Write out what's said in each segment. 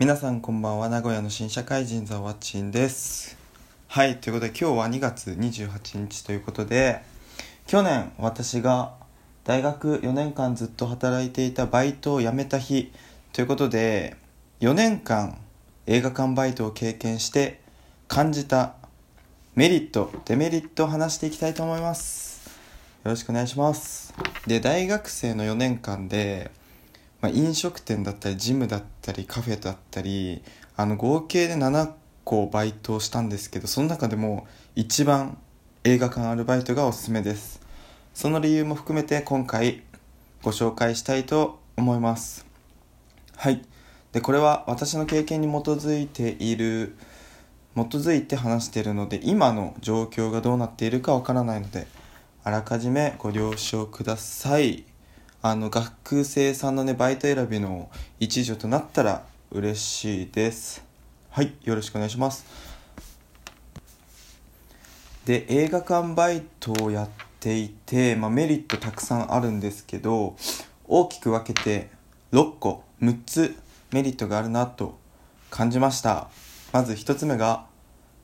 皆さんこんばんは。名古屋の新社会人ザワッチンです。はいということで今日は2月28日ということで去年私が大学4年間ずっと働いていたバイトを辞めた日ということで4年間映画館バイトを経験して感じたメリットデメリットを話していきたいと思います。よろしくお願いします。で大学生の4年間でまあ、飲食店だったりジムだったりカフェだったりあの合計で7個バイトをしたんですけどその中でも一番映画館アルバイトがおすすめです。その理由も含めて今回ご紹介したいと思います。はい。でこれは私の経験に基づいている基づいて話しているので今の状況がどうなっているかわからないのであらかじめご了承ください。あの学生さんのねバイト選びの一助となったら嬉しいです。はいよろしくお願いします。で映画館バイトをやっていて、まあ、メリットたくさんあるんですけど大きく分けて6個6つメリットがあるなと感じました。まず1つ目が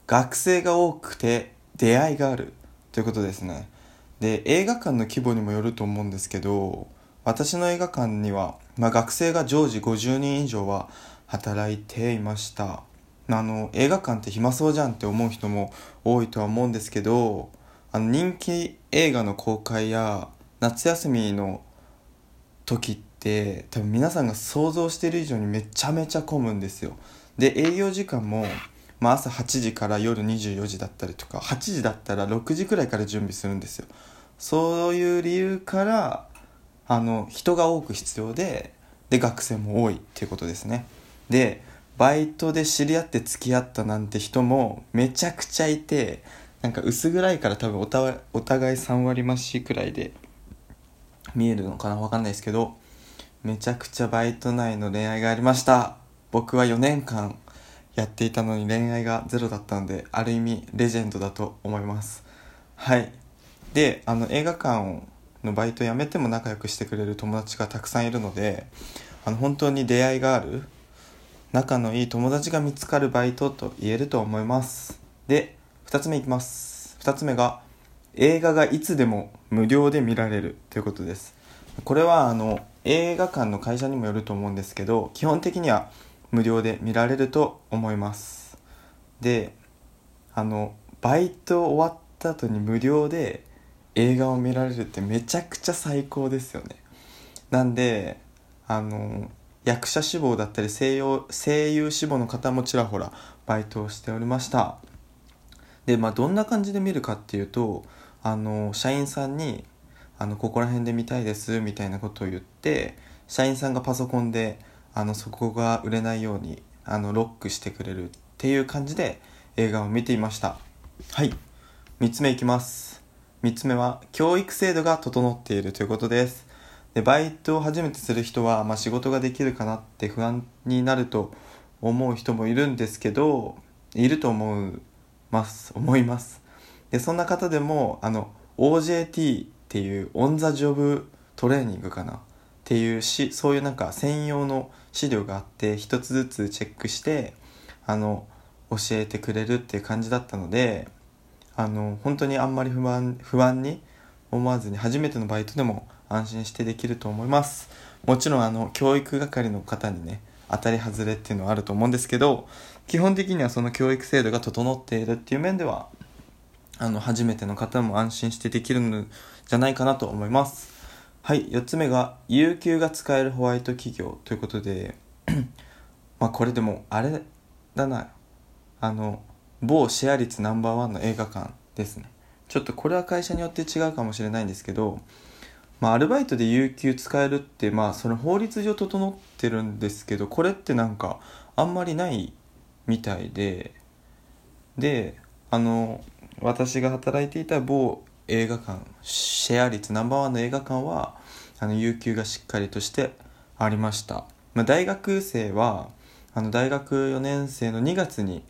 学生が多くて出会いがあるということですね。で映画館の規模にもよると思うんですけど私の映画館には、まあ、学生が常時50人以上は働いていました。あの映画館って暇そうじゃんって思う人も多いとは思うんですけどあの人気映画の公開や夏休みの時って多分皆さんが想像してる以上にめちゃめちゃ混むんですよ。で営業時間も、まあ、朝8時から夜24時だったりとか8時だったら6時くらいから準備するんですよ。そういう理由からあの人が多く必要でで学生も多いっていうことですね。でバイトで知り合って付き合ったなんて人もめちゃくちゃいてなんか薄暗いから多分お互い3割増しくらいで見えるのかな分かんないですけどめちゃくちゃバイト内の恋愛がありました。僕は4年間やっていたのに恋愛がゼロだったのである意味レジェンドだと思います。はい。であの映画館をのバイト辞めても仲良くしてくれる友達がたくさんいるのであの本当に出会いがある仲のいい友達が見つかるバイトと言えると思います。で2つ目いきます。2つ目が映画がいつでも無料で見られるということです。これはあの映画館の会社にもよると思うんですけど基本的には無料で見られると思います。であのバイト終わった後に無料で映画を見られるってめちゃくちゃ最高ですよね。なんであの役者志望だったり声優声優志望の方もちらほらバイトをしておりました。でまあどんな感じで見るかっていうとあの社員さんにあの「ここら辺で見たいです」みたいなことを言って社員さんがパソコンであのそこが売れないようにあのロックしてくれるっていう感じで映画を見ていました。はい。3つ目いきます。3つ目は教育制度が整っているということです。でバイトを初めてする人は、まあ、仕事ができるかなって不安になると思う人もいるんですけどいると思います。思います。でそんな方でもあの OJT っていうオン・ザ・ジョブトレーニングかな。っていうしそういうなんか専用の資料があって一つずつチェックしてあの教えてくれるっていう感じだったのであの本当にあんまり不安不安に思わずに初めてのバイトでも安心してできると思います。もちろんあの教育係の方にね当たり外れっていうのはあると思うんですけど基本的にはその教育制度が整っているっていう面ではあの初めての方も安心してできるのじゃないかなと思います。はい4つ目が有給が使えるホワイト企業ということで まあこれでもあれだな。あの某シェア率ナンバーワンの映画館ですね。ちょっとこれは会社によって違うかもしれないんですけど、まあ、アルバイトで有給使えるってまあその法律上整ってるんですけどこれってなんかあんまりないみたいでであの私が働いていた某映画館シェア率ナンバーワンの映画館はあの有給がしっかりとしてありました、まあ、大学生はあの大学4年生の2月に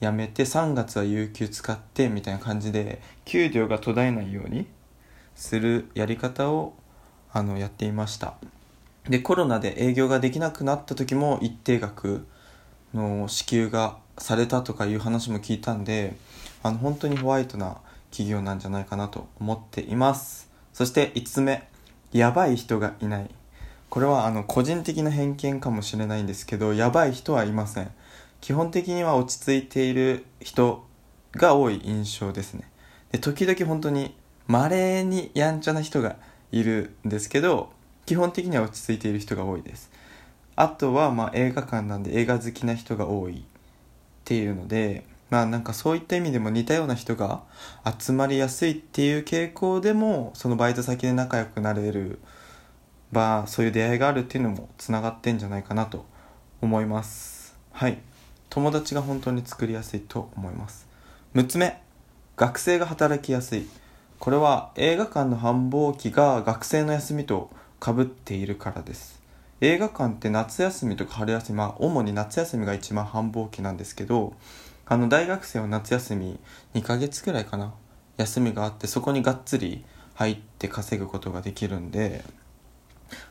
辞めて3月は有給使ってみたいな感じで給料が途絶えないようにするやり方をあのやっていました。でコロナで営業ができなくなった時も一定額の支給がされたとかいう話も聞いたんであの本当にホワイトな企業なんじゃないかなと思っています。そして5つ目やばい人がいない。これはあの個人的な偏見かもしれないんですけどやばい人はいません。基本的には落ち着いている人が多い印象ですね。で時々本当に稀にやんちゃな人がいるんですけど基本的には落ち着いている人が多いです。あとはま映画館なんで映画好きな人が多いっていうのでまあなんかそういった意味でも似たような人が集まりやすいっていう傾向でもそのバイト先で仲良くなれるばそういう出会いがあるっていうのもつながってんじゃないかなと思います。はい。友達が本当に作りやすいと思います。6つ目学生が働きやすい。これは映画館の繁忙期が学生の休みとかぶっているからです。映画館って夏休みとか春休みまあ主に夏休みが一番繁忙期なんですけどあの大学生は夏休み2ヶ月くらいかな休みがあってそこにがっつり入って稼ぐことができるんで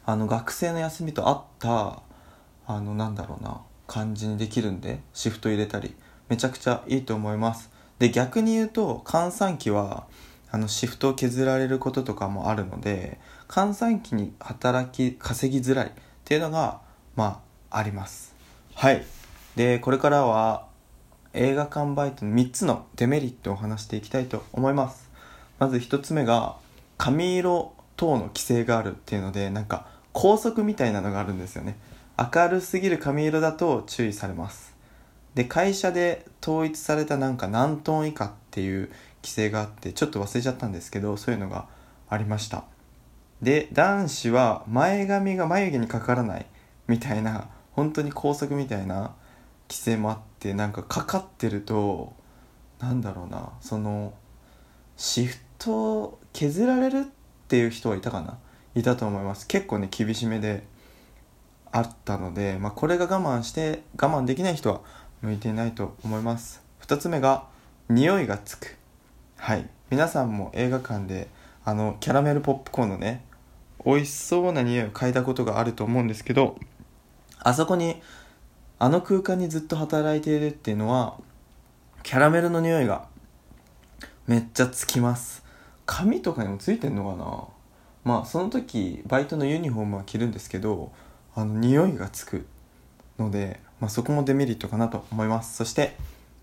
あの学生の休みと合ったあのなんだろうな感じにできるんでシフト入れたりめちゃくちゃいいと思います。で逆に言うと閑散期はあのシフトを削られることとかもあるので閑散期に働き稼ぎづらいっていうのがまああります。はい。でこれからは映画館バイトの3つのデメリットを話していきたいと思います。まず1つ目が髪色等の規制があるっていうのでなんか校則みたいなのがあるんですよね。明るすぎる髪色だと注意されます。で会社で統一されたなんか何トン以下っていう規制があってちょっと忘れちゃったんですけどそういうのがありました。で男子は前髪が眉毛にかからないみたいな本当に校則みたいな規制もあってなんかかかってるとなんだろうなそのシフト削られるっていう人はいたかな？いたと思います。結構ね厳しめで。あったので、まあ、これが我慢して我慢できない人は向いていないと思います。2つ目が匂いがつく。はい。皆さんも映画館であのキャラメルポップコーンのね美味しそうな匂いを嗅いだことがあると思うんですけどあそこにあの空間にずっと働いているっていうのはキャラメルの匂いがめっちゃつきます。髪とかにもついてんのかな。まあその時バイトのユニフォームは着るんですけどあの匂いがつくので、まあ、そこもデメリットかなと思います。そして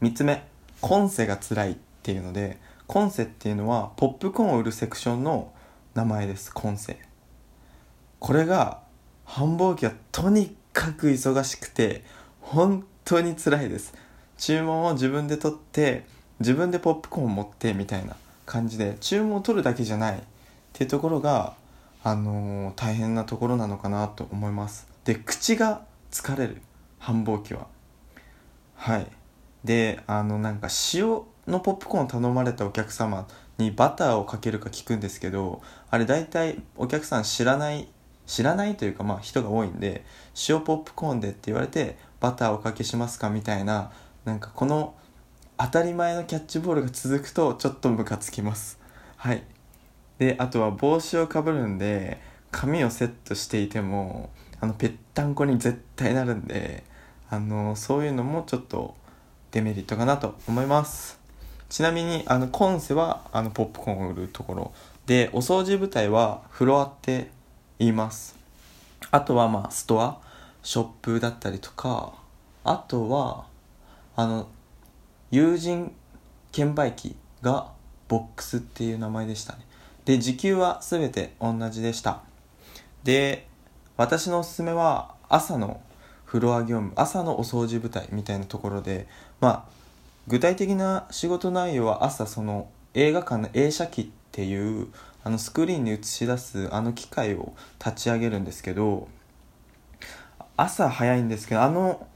3つ目今世が辛いっていうので今世っていうのはポップコーンを売るセクションの名前です。今世。これが繁忙期はとにかく忙しくて本当に辛いです。注文を自分で取って自分でポップコーンを持ってみたいな感じで注文を取るだけじゃないっていうところが、あのー、大変なところなのかなと思います。で口が疲れる。繁忙期は。はい。であのなんか塩のポップコーン頼まれたお客様にバターをかけるか聞くんですけどあれ大体お客さん知らない知らないというかまあ人が多いんで塩ポップコーンでって言われてバターおかけしますかみたいななんかこの当たり前のキャッチボールが続くとちょっとムカつきます。はい。であとは帽子をかぶるんで髪をセットしていてもあのぺったんこに絶対なるんであのそういうのもちょっとデメリットかなと思います。ちなみにあのコンセはあのポップコーンを売るところでお掃除部隊はフロアって言います。あとはまあストアショップだったりとかあとはあの友人券売機がボックスっていう名前でしたね。で時給は全て同じでした。で私のおすすめは朝のフロア業務朝のお掃除部隊みたいなところでまあ具体的な仕事内容は朝その映画館の映写機っていうあのスクリーンに映し出すあの機械を立ち上げるんですけど朝早いんですけどあの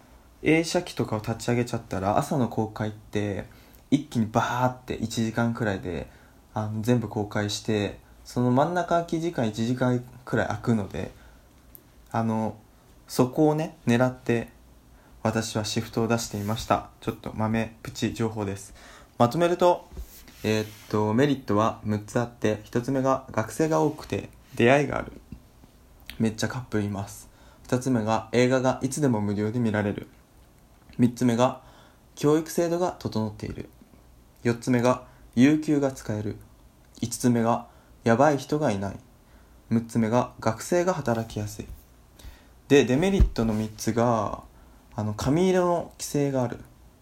映写機とかを立ち上げちゃったら朝の公開って一気にバーって1時間くらいであの全部公開してその真ん中空き時間1時間くらい空くのであのそこをね狙って私はシフトを出していました。ちょっと豆プチ情報です。まとめるとえー、っとメリットは6つあって1つ目が学生が多くて出会いがある。めっちゃカップルいます。2つ目が映画がいつでも無料で見られる。3つ目が教育制度が整っている。4つ目が有給が使える。5つ目がやばい人がいない。6つ目が学生が働きやすい。でデメリットの3つがあの髪色の規制がある。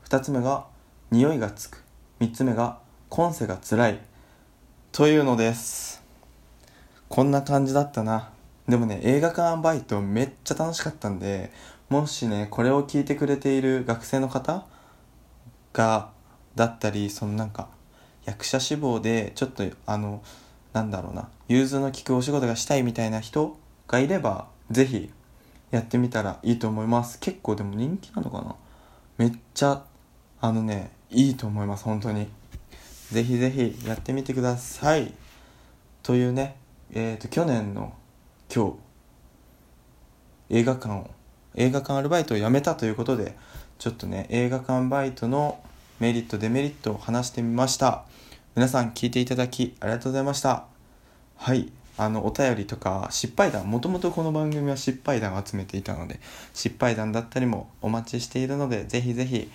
2つ目が匂いがつく。3つ目が今世が辛い。というのです。こんな感じだったな。でもね映画館バイトめっちゃ楽しかったんでもしねこれを聞いてくれている学生の方がだったりそのなんか役者志望でちょっとあのなんだろうな融通の利くお仕事がしたいみたいな人がいれば是非やってみたらいいと思います。結構でも人気なのかな？めっちゃあのねいいと思います本当に。是非是非やってみてください。というねえっ、ー、と去年の今日映画館を映画館アルバイトを辞めたということでちょっとね映画館バイトのメリットデメリットを話してみました。皆さん聞いていただきありがとうございました。はい。あのお便りとか失敗談もともとこの番組は失敗談を集めていたので失敗談だったりもお待ちしているのでぜひぜひ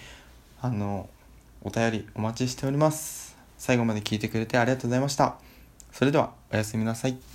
あのお便りお待ちしております。最後まで聞いてくれてありがとうございました。それではおやすみなさい。